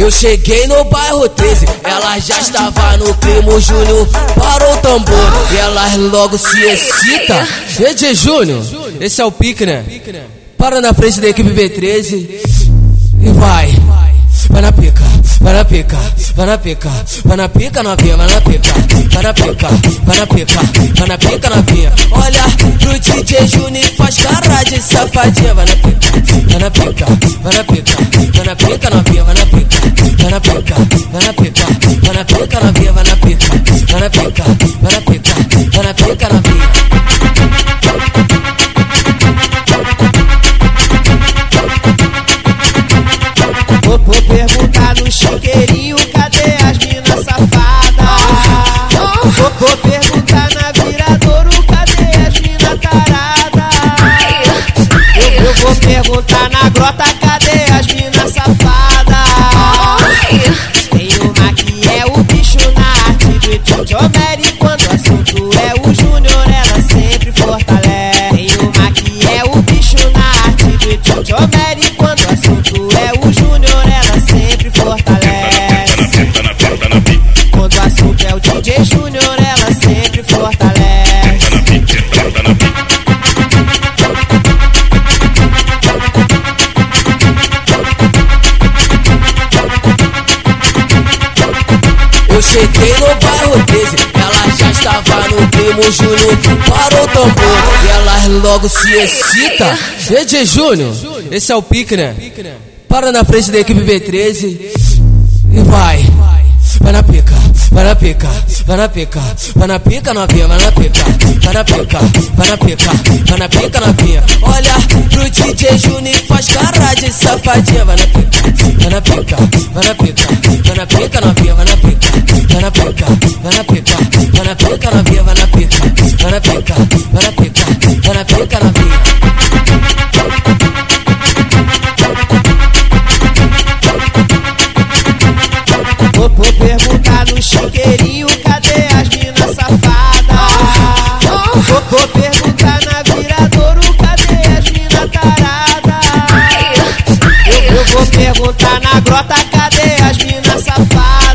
Eu cheguei no bairro 13, ela já estava no primo Júnior, parou o tambor e ela logo se excita. CG Júnior, esse é o pique, né? Para na frente da equipe B13 e vai, vai na pica, vai na pica, vai na pica, vai na pica novinha, vai na pica, vai na pica, vai na pica, vai na pica novinha. Olha pro DJ e faz cara de safadinha, vai na pica, vai na pica, vai na pica, vai na pica novinha, vai na pica vai na pica, vai na pica, na via, vai na pica, vai na pica, vai na pica, vai na pica na via. Vou, perguntar no chiqueirinho, cadê as minas safadas? Vou, vou perguntar na viradouro, cadê as minas taradas? Eu, eu vou perguntar na grota, Quando o assunto é o Júnior, ela sempre fortalece. Tem uma que é o bicho na arte do Jomeri quando o assunto é o Júnior, ela sempre fortalece. Quando o assunto é o DJ Júnior, ela sempre fortalece. Eu cheguei no bairro Júnior, parou o tambor e ela logo se excita. CG Júnior, esse é o pique, né? Para na frente da equipe B13 e vai, vai na pica, vai na pica, vai na pica, vai na pica novinha, vai na pica, vai na pica, vai na pica, vai na pica novinha. Olha pro DJ Júnior e faz cara de safadinha, vai na pica, vai na pica, vai na pica, vai na pica novinha, vai na pica vai na pica, vai na pica, vai na pica na via, vai na pica, para pica, para pica, para pica na pica. Vou, perguntar no chiqueirinho, cadê as minas safadas? Vou, vou perguntar na viradouro, cadê as minas taradas? Eu, eu vou perguntar na grota, cadê as minas safadas?